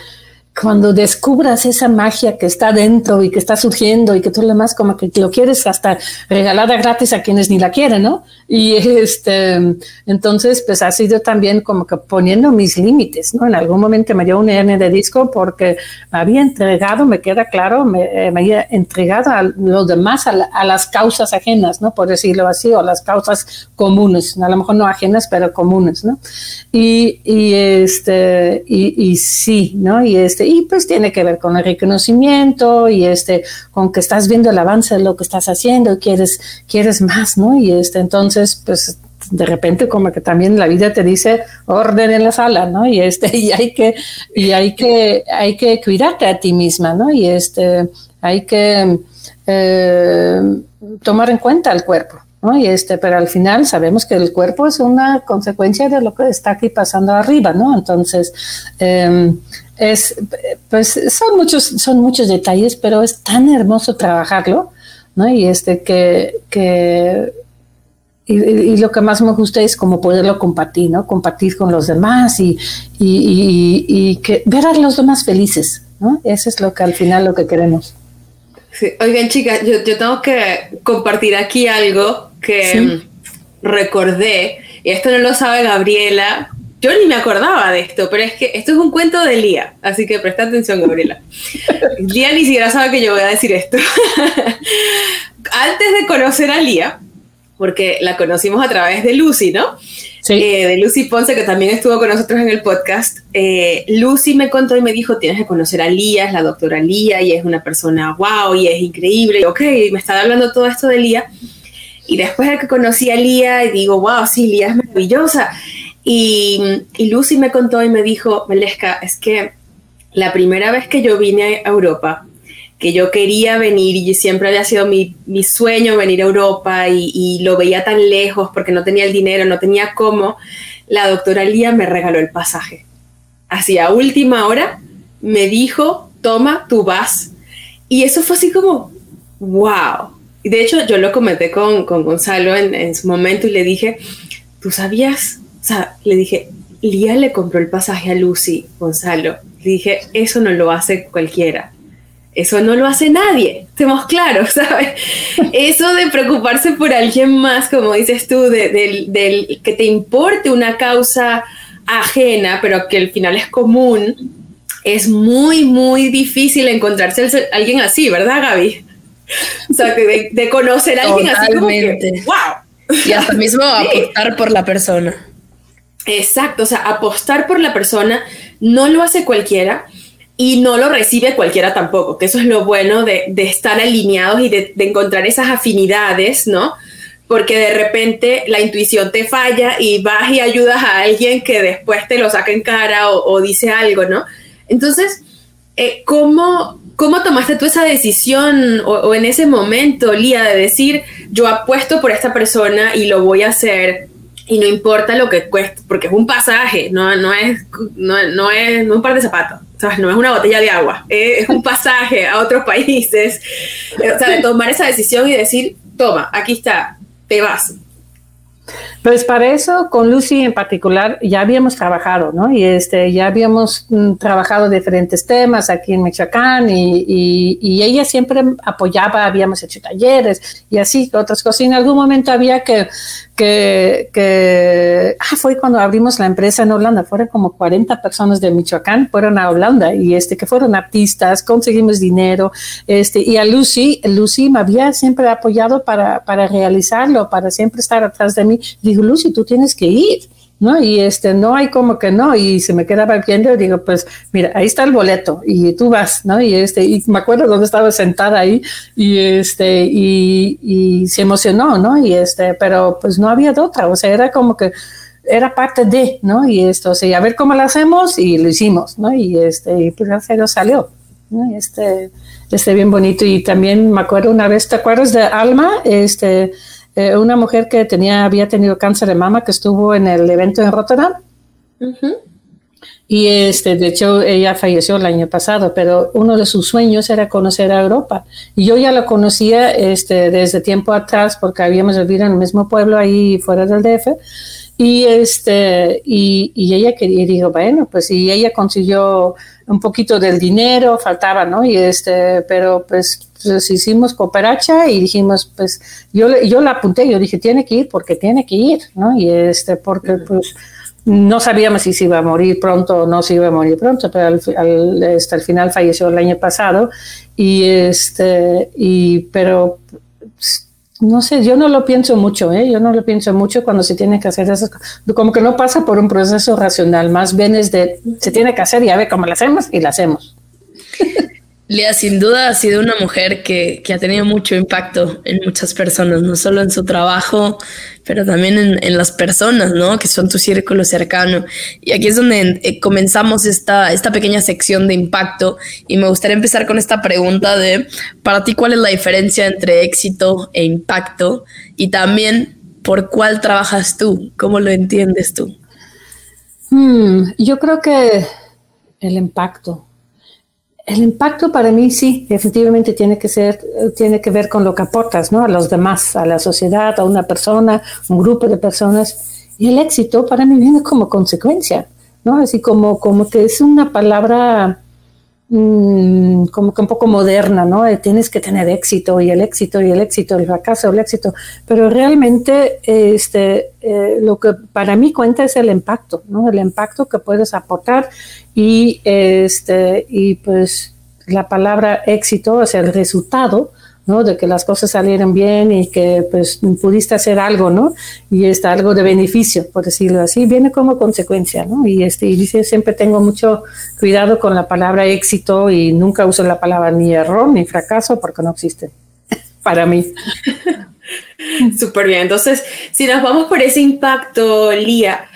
cuando descubras esa magia que está dentro y que está surgiendo y que tú lo demás como que lo quieres hasta regalada gratis a quienes ni la quieren, ¿no? Y este, entonces pues ha sido también como que poniendo mis límites, ¿no? En algún momento me dio un N de disco porque me había entregado, me queda claro, me, eh, me había entregado a los demás, a, a, las causas ajenas, ¿no? Por decirlo así, o las causas comunes, a lo mejor no ajenas, pero comunes, ¿no? Y, y este, y sí, ¿no? Y este, y pues tiene que ver con el reconocimiento y este, con que estás viendo el avance de lo que estás haciendo quieres, quieres más, ¿no? Y este, entonces, pues de repente como que también la vida te dice orden en la sala, ¿no? Y este, y hay que, y hay que, hay que cuidarte a ti misma, ¿no? Y este, hay que eh, tomar en cuenta el cuerpo. ¿No? Y este, pero al final sabemos que el cuerpo es una consecuencia de lo que está aquí pasando arriba, ¿no? Entonces, eh, es, pues son muchos, son muchos detalles, pero es tan hermoso trabajarlo, ¿no? Y este que, que y, lo que más me gusta es como poderlo compartir, ¿no? Compartir con los demás y, y, y, que ver a los demás felices, ¿no? Eso es lo que al final lo que queremos. Sí. Oigan, chicas, yo, yo tengo que compartir aquí algo que recordé, y esto no lo sabe Gabriela, yo ni me acordaba de esto, pero es que esto es un cuento de Lía, así que presta atención, Gabriela. Lía ni siquiera sabe que yo voy a decir esto. Antes de conocer a Lía, porque la conocimos a través de Lucy, ¿no? Sí. Eh, de Lucy Ponce, que también estuvo con nosotros en el podcast. Eh, Lucy me contó y me dijo, tienes que conocer a Lía, es la doctora Lía, y es una persona wow, y es increíble. Y, ok, me estaba hablando todo esto de Lía. Y después de que conocí a Lía, y digo, wow, sí, Lía es maravillosa Y, y Lucy me contó y me dijo, Melesca, es que la primera vez que yo vine a Europa, que yo quería venir y siempre había sido mi, mi sueño venir a Europa y, y, lo veía tan lejos porque no tenía el dinero, no tenía cómo, la doctora Lía me regaló el pasaje. Así a última hora me dijo, toma, tú vas. Y eso fue así como, wow. De hecho, yo lo comenté con, con Gonzalo en, en su momento y le dije, ¿tú sabías? O sea, le dije, Lía le compró el pasaje a Lucy, Gonzalo. Le dije, eso no lo hace cualquiera. Eso no lo hace nadie, estemos claros, ¿sabes? Eso de preocuparse por alguien más, como dices tú, del de, que te importe una causa ajena, pero que al final es común, es muy, muy difícil encontrarse alguien así, ¿verdad, Gaby? O sea, de, de conocer a alguien así como que, wow. Y hasta mismo apostar por la persona. Exacto, o sea, apostar por la persona no lo hace cualquiera y no lo recibe cualquiera tampoco, que eso es lo bueno de, de estar alineados y de, de, encontrar esas afinidades, ¿no? Porque de repente la intuición te falla y vas y ayudas a alguien que después te lo saca en cara o, o dice algo, ¿no? Entonces, eh, ¿cómo, ¿cómo tomaste tú esa decisión o, en ese momento, Lía, de decir, yo apuesto por esta persona y lo voy a hacer? y no importa lo que cueste, porque es un pasaje, no, no, es, no, no, es un par de zapatos, no es una botella de agua, es, es un pasaje a otros países. O sea, de tomar esa decisión y decir, toma, aquí está, te vas. Pues para eso, con Lucy en particular, ya habíamos trabajado, ¿no? Y este, ya habíamos mm, trabajado diferentes temas aquí en Michoacán y, y, ella siempre apoyaba, habíamos hecho talleres y así, otras cosas. Y en algún momento había que, que, que ah, fue cuando abrimos la empresa en Holanda, fueron como 40 personas de Michoacán, fueron a Holanda y este, que fueron artistas, conseguimos dinero, este, y a Lucy, Lucy me había siempre apoyado para, para realizarlo, para siempre estar atrás de mí digo, Lucy, tú tienes que ir, ¿no? Y este, no hay como que no, y se me quedaba viendo y digo, pues, mira, ahí está el boleto, y tú vas, ¿no? Y este, y me acuerdo dónde estaba sentada ahí, y este, y, y se emocionó, ¿no? Y este, pero pues no había de otra, o sea, era como que, era parte de, ¿no? Y esto, o sea, a ver cómo lo hacemos y lo hicimos, ¿no? Y este, y pues ya salió, ¿no? Este, este bien bonito. Y también me acuerdo una vez, ¿te acuerdas de Alma? Este, eh, una mujer que tenía, había tenido cáncer de mama que estuvo en el evento en Rotterdam. Uh -huh. Y este, de hecho, ella falleció el año pasado, pero uno de sus sueños era conocer a Europa. Y yo ya lo conocía este, desde tiempo atrás porque habíamos vivido en el mismo pueblo ahí fuera del DF. Y, este, y, y ella quería, y dijo, bueno, pues y ella consiguió un poquito del dinero, faltaba, ¿no? Y este, pero pues, pues hicimos cooperacha y dijimos, pues yo, yo la apunté, yo dije, tiene que ir porque tiene que ir, ¿no? Y este, porque pues no sabíamos si se iba a morir pronto o no se iba a morir pronto, pero al, al, este, al final falleció el año pasado y este, y, pero no sé, yo no lo pienso mucho, ¿eh? yo no lo pienso mucho cuando se tiene que hacer esas cosas, como que no pasa por un proceso racional, más bien es de, se tiene que hacer y a ver cómo lo hacemos y lo hacemos. Lea, sin duda ha sido una mujer que, que, ha tenido mucho impacto en muchas personas, no solo en su trabajo, pero también en, en las personas, ¿no? Que son tu círculo cercano. Y aquí es donde eh, comenzamos esta, esta pequeña sección de impacto y me gustaría empezar con esta pregunta de, para ti, ¿cuál es la diferencia entre éxito e impacto? Y también, ¿por cuál trabajas tú? ¿Cómo lo entiendes tú? Hmm, yo creo que el impacto el impacto para mí sí, efectivamente tiene que ser, tiene que ver con lo que aportas, ¿no? A los demás, a la sociedad, a una persona, un grupo de personas. Y el éxito para mí viene como consecuencia, ¿no? Así como, como que es una palabra mmm, como que un poco moderna, ¿no? Tienes que tener éxito y el éxito y el éxito, el fracaso, el éxito. Pero realmente, este, eh, lo que para mí cuenta es el impacto, ¿no? El impacto que puedes aportar y, este, y pues la palabra éxito es el resultado, De que las cosas salieron bien y que pues pudiste hacer algo, ¿no? Y está algo de beneficio, por decirlo así, viene como consecuencia, ¿no? Y este, y dice, siempre tengo mucho cuidado con la palabra éxito y nunca uso la palabra ni error ni fracaso porque no existe para mí. Súper bien. Entonces, si nos vamos por ese impacto, Lía,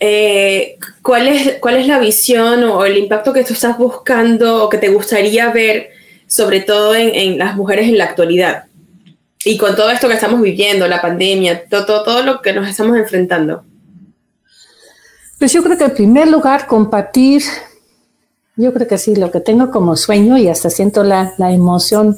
eh, ¿cuál, es, ¿cuál es la visión o el impacto que tú estás buscando o que te gustaría ver, sobre todo en, en las mujeres en la actualidad? Y con todo esto que estamos viviendo, la pandemia, todo, todo, lo que nos estamos enfrentando. Pues yo creo que en primer lugar compartir, yo creo que sí, lo que tengo como sueño y hasta siento la, la emoción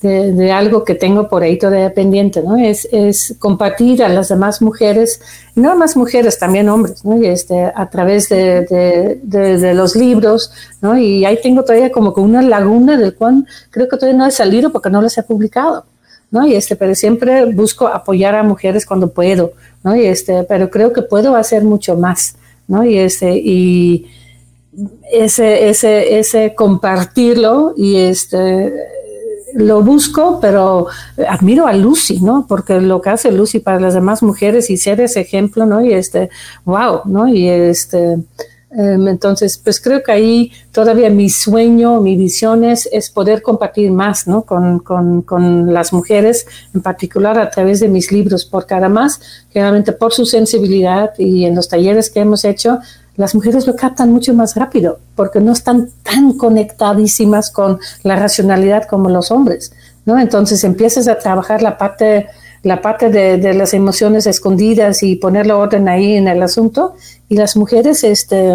de, algo que tengo por ahí todavía pendiente, ¿no? Es, es compartir a las demás mujeres, no más mujeres, también hombres, ¿no? Y este, a través de, de, los libros, ¿no? Y ahí tengo todavía como que una laguna del cual creo que todavía no he salido porque no los he publicado. ¿no? Y este, pero siempre busco apoyar a mujeres cuando puedo, ¿no? Y este, pero creo que puedo hacer mucho más, ¿no? Y este, y ese, ese, ese compartirlo y este, lo busco, pero admiro a Lucy, ¿no? Porque lo que hace Lucy para las demás mujeres y ser ese ejemplo, ¿no? Y este, wow, ¿no? Y este, em, entonces, pues creo que ahí todavía mi sueño, mi visión es, poder compartir más, ¿no? Con, con, con, las mujeres, en particular a través de mis libros, porque además, generalmente por su sensibilidad y en los talleres que hemos hecho, las mujeres lo captan mucho más rápido porque no están tan conectadísimas con la racionalidad como los hombres, ¿no? Entonces empiezas a trabajar la parte, la parte de, las emociones escondidas y ponerle orden ahí en el asunto y las mujeres este,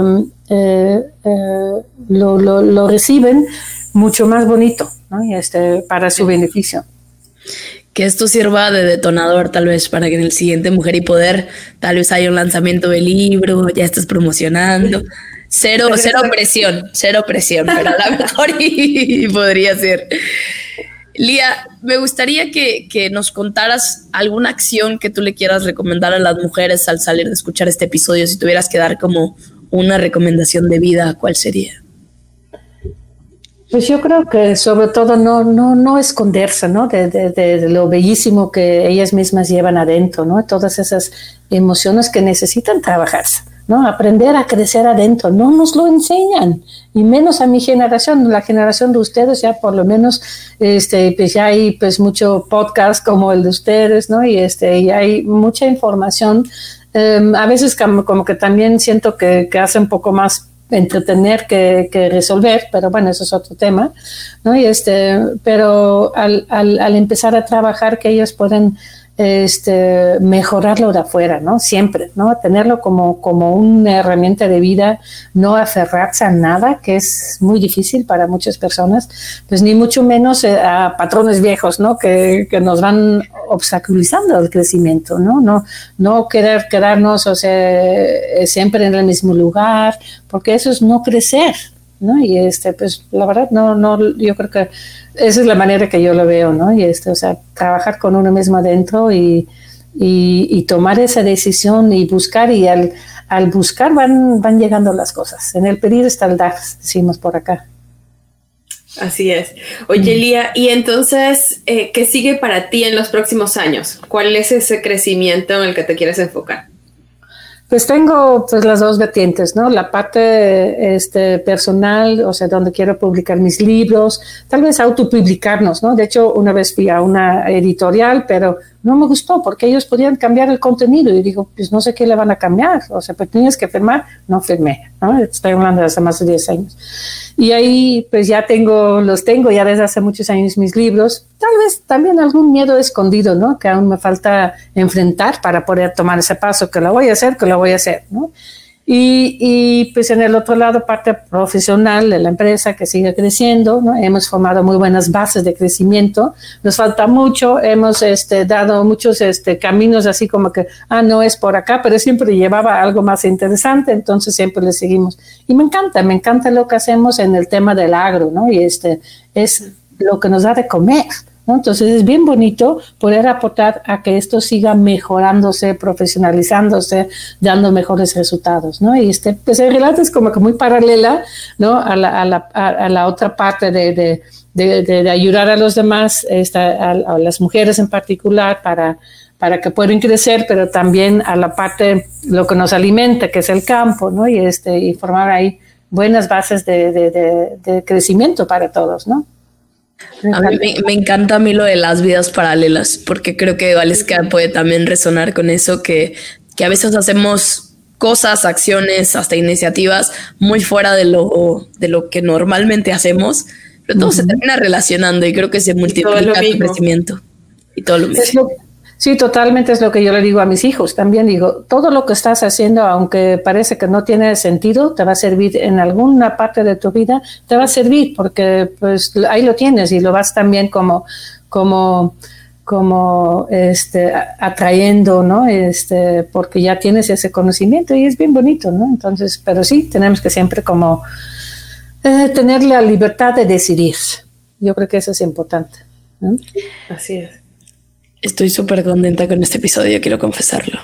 eh, eh, lo, lo, reciben mucho más bonito, ¿no? Y este, para su beneficio que esto sirva de detonador tal vez para que en el siguiente Mujer y Poder tal vez haya un lanzamiento de libro, ya estés promocionando. Cero, cero presión, cero presión, pero a lo mejor y, podría ser. Lía, me gustaría que, que, nos contaras alguna acción que tú le quieras recomendar a las mujeres al salir de escuchar este episodio. Si tuvieras que dar como una recomendación de vida, ¿cuál sería? Pues yo creo que sobre todo no, no, no esconderse, ¿no? De, lo bellísimo que ellas mismas llevan adentro, ¿no? Todas esas emociones que necesitan trabajarse, ¿no? Aprender a crecer adentro, no nos lo enseñan, y menos a mi generación, la generación de ustedes ya por lo menos, este, pues ya hay pues mucho podcast como el de ustedes, ¿no? Y este, y hay mucha información, em, a veces como, como, que también siento que, que hace un poco más entretener que, que, resolver, pero bueno, eso es otro tema, ¿no? Y este, pero al, al, al empezar a trabajar que ellos pueden este, mejorarlo de afuera, ¿no? Siempre, ¿no? Tenerlo como, como una herramienta de vida, no aferrarse a nada, que es muy difícil para muchas personas, pues ni mucho menos eh, a patrones viejos, ¿no? Que, que, nos van obstaculizando el crecimiento, ¿no? No, no querer quedarnos, o sea, eh, siempre en el mismo lugar, porque eso es no crecer, ¿no? Y este, pues la verdad, no, no, yo creo que esa es la manera que yo lo veo, ¿no? Y este, o sea, trabajar con uno mismo adentro y, y, tomar esa decisión y buscar y al, al, buscar van, van llegando las cosas. En el pedir está el dar, decimos por acá. Así es. Oye, Lía, y entonces, eh, ¿qué sigue para ti en los próximos años? ¿Cuál es ese crecimiento en el que te quieres enfocar? Pues tengo pues las dos vertientes, ¿no? La parte este, personal, o sea, donde quiero publicar mis libros, tal vez autopublicarnos, ¿no? De hecho, una vez fui a una editorial, pero no me gustó porque ellos podían cambiar el contenido y digo, pues no sé qué le van a cambiar, o sea, pues tienes que firmar, no firmé, ¿no? Estoy hablando de hace más de 10 años. Y ahí pues ya tengo, los tengo ya desde hace muchos años mis libros, tal vez también algún miedo escondido, ¿no? Que aún me falta enfrentar para poder tomar ese paso, que lo voy a hacer, que lo voy a hacer, ¿no? Y, pues en el otro lado, parte profesional de la empresa que sigue creciendo, ¿no? hemos formado muy buenas bases de crecimiento, nos falta mucho, hemos este, dado muchos este, caminos así como que, ah, no es por acá, pero siempre llevaba algo más interesante, entonces siempre le seguimos. Y me encanta, me encanta lo que hacemos en el tema del agro, ¿no? Y este es lo que nos da de comer. Entonces es bien bonito poder aportar a que esto siga mejorándose, profesionalizándose, dando mejores resultados, ¿no? Y este, pues el relato es como que muy paralela, ¿no? A la, a la, a la otra parte de, de, de, ayudar a los demás, esta, a, las mujeres en particular, para, para que puedan crecer, pero también a la parte, lo que nos alimenta, que es el campo, ¿no? Y, este, y formar ahí buenas bases de, de crecimiento para todos, ¿no? A mí me, encanta a mí lo de las vidas paralelas, porque creo que Valesca puede también resonar con eso, que, que a veces hacemos cosas, acciones, hasta iniciativas muy fuera de lo, de lo que normalmente hacemos, pero todo se termina relacionando y creo que se multiplica tu crecimiento y todo lo mismo. Sí, totalmente es lo que yo le digo a mis hijos. También digo, todo lo que estás haciendo, aunque parece que no tiene sentido, te va a servir en alguna parte de tu vida, te va a servir porque pues ahí lo tienes y lo vas también como, como, como este, atrayendo, ¿no? Este, porque ya tienes ese conocimiento y es bien bonito, ¿no? Entonces, pero sí, tenemos que siempre como eh, tener la libertad de decidir. Yo creo que eso es importante. Así es. Estoy súper contenta con este episodio, quiero confesarlo.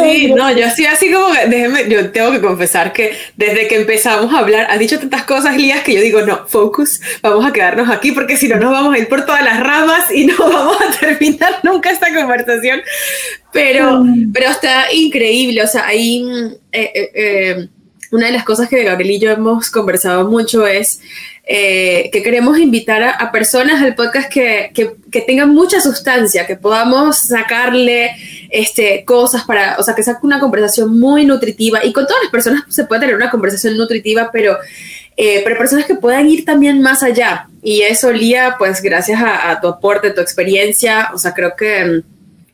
Sí, no, yo estoy así como, déjeme, yo tengo que confesar que desde que empezamos a hablar, has dicho tantas cosas, Lías, que yo digo, no, focus, vamos a quedarnos aquí porque si no nos vamos a ir por todas las ramas y no vamos a terminar nunca esta conversación. Pero, mm. pero está increíble, o sea, ahí eh, eh, eh, una de las cosas que Gabriel y yo hemos conversado mucho es eh, que queremos invitar a, personas al podcast que, que, tengan mucha sustancia, que podamos sacarle este, cosas para, o sea, que saque una conversación muy nutritiva. Y con todas las personas se puede tener una conversación nutritiva, pero, eh, pero personas que puedan ir también más allá. Y eso, Lía, pues gracias a, a tu aporte, tu experiencia, o sea, creo que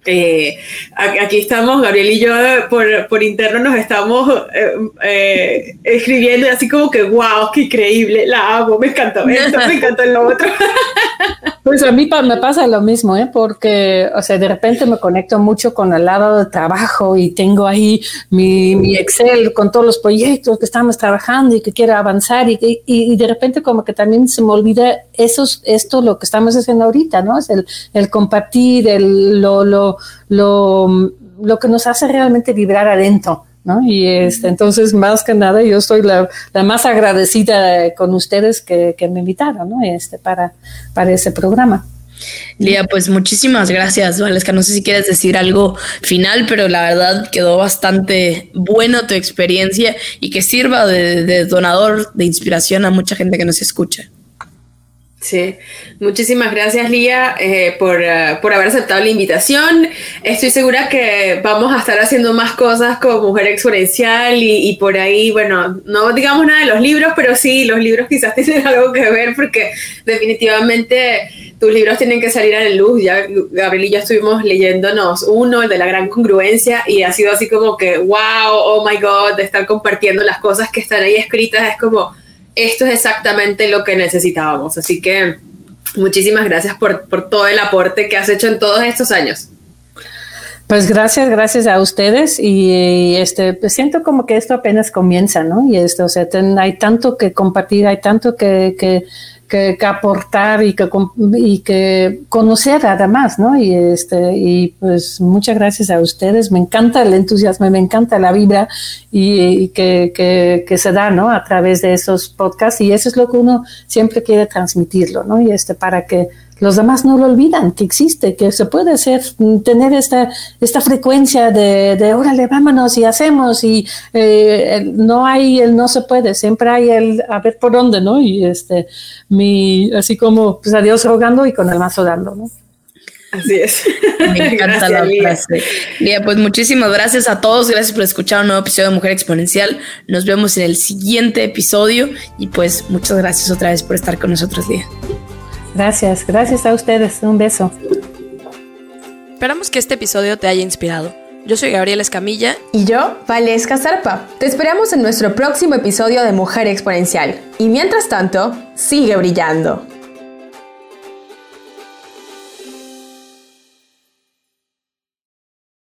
eh, aquí estamos, Gabriel y yo por, por interno nos estamos eh, eh, escribiendo así como que, wow, qué increíble, la amo, me encantó esto, me encantó lo otro. Pues a mí me pasa lo mismo, ¿eh? porque, o sea, de repente me conecto mucho con el lado de trabajo y tengo ahí mi, mi Excel con todos los proyectos que estamos trabajando y que quiero avanzar y, y, y, de repente como que también se me olvida eso, esto, lo que estamos haciendo ahorita, ¿no? Es el, el compartir, el, lo, lo, lo, lo que nos hace realmente vibrar adentro. ¿no? Y este, entonces, más que nada, yo estoy la, más agradecida con ustedes que, me invitaron, ¿no? Este, para, para ese programa. Lía, pues muchísimas gracias, Valesca. No sé si quieres decir algo final, pero la verdad quedó bastante buena tu experiencia y que sirva de, de donador de inspiración a mucha gente que nos escucha. Sí, muchísimas gracias Lía eh, por, uh, por, haber aceptado la invitación. Estoy segura que vamos a estar haciendo más cosas como Mujer Exponencial y, y, por ahí, bueno, no digamos nada de los libros, pero sí, los libros quizás tienen algo que ver porque definitivamente tus libros tienen que salir a la luz. Ya Gabriel y yo estuvimos leyéndonos uno, el de la gran congruencia, y ha sido así como que, wow, oh my god, de estar compartiendo las cosas que están ahí escritas, es como esto es exactamente lo que necesitábamos. Así que muchísimas gracias por, por todo el aporte que has hecho en todos estos años. Pues gracias, gracias a ustedes y este pues siento como que esto apenas comienza, ¿no? Y esto, o sea, ten, hay tanto que compartir, hay tanto que, que que, aportar y que, y que conocer además, ¿no? Y, este, y pues muchas gracias a ustedes. Me encanta el entusiasmo, me encanta la vibra y, y que, que, que, se da, ¿no? A través de esos podcasts y eso es lo que uno siempre quiere transmitirlo, ¿no? Y este, para que los demás no lo olvidan, que existe, que se puede hacer, tener esta, esta frecuencia de, de órale, vámonos y hacemos, y eh, no hay el no se puede, siempre hay el a ver por dónde, ¿no? Y este, mi, así como, pues a Dios rogando y con el mazo dando, ¿no? Así es. Me encanta gracias, la frase. Lía, pues muchísimas gracias a todos. Gracias por escuchar un nuevo episodio de Mujer Exponencial. Nos vemos en el siguiente episodio. Y pues muchas gracias otra vez por estar con nosotros, Lía. Gracias, gracias a ustedes. Un beso. Esperamos que este episodio te haya inspirado. Yo soy Gabriela Escamilla. Y yo, Valesca Zarpa. Te esperamos en nuestro próximo episodio de Mujer Exponencial. Y mientras tanto, sigue brillando.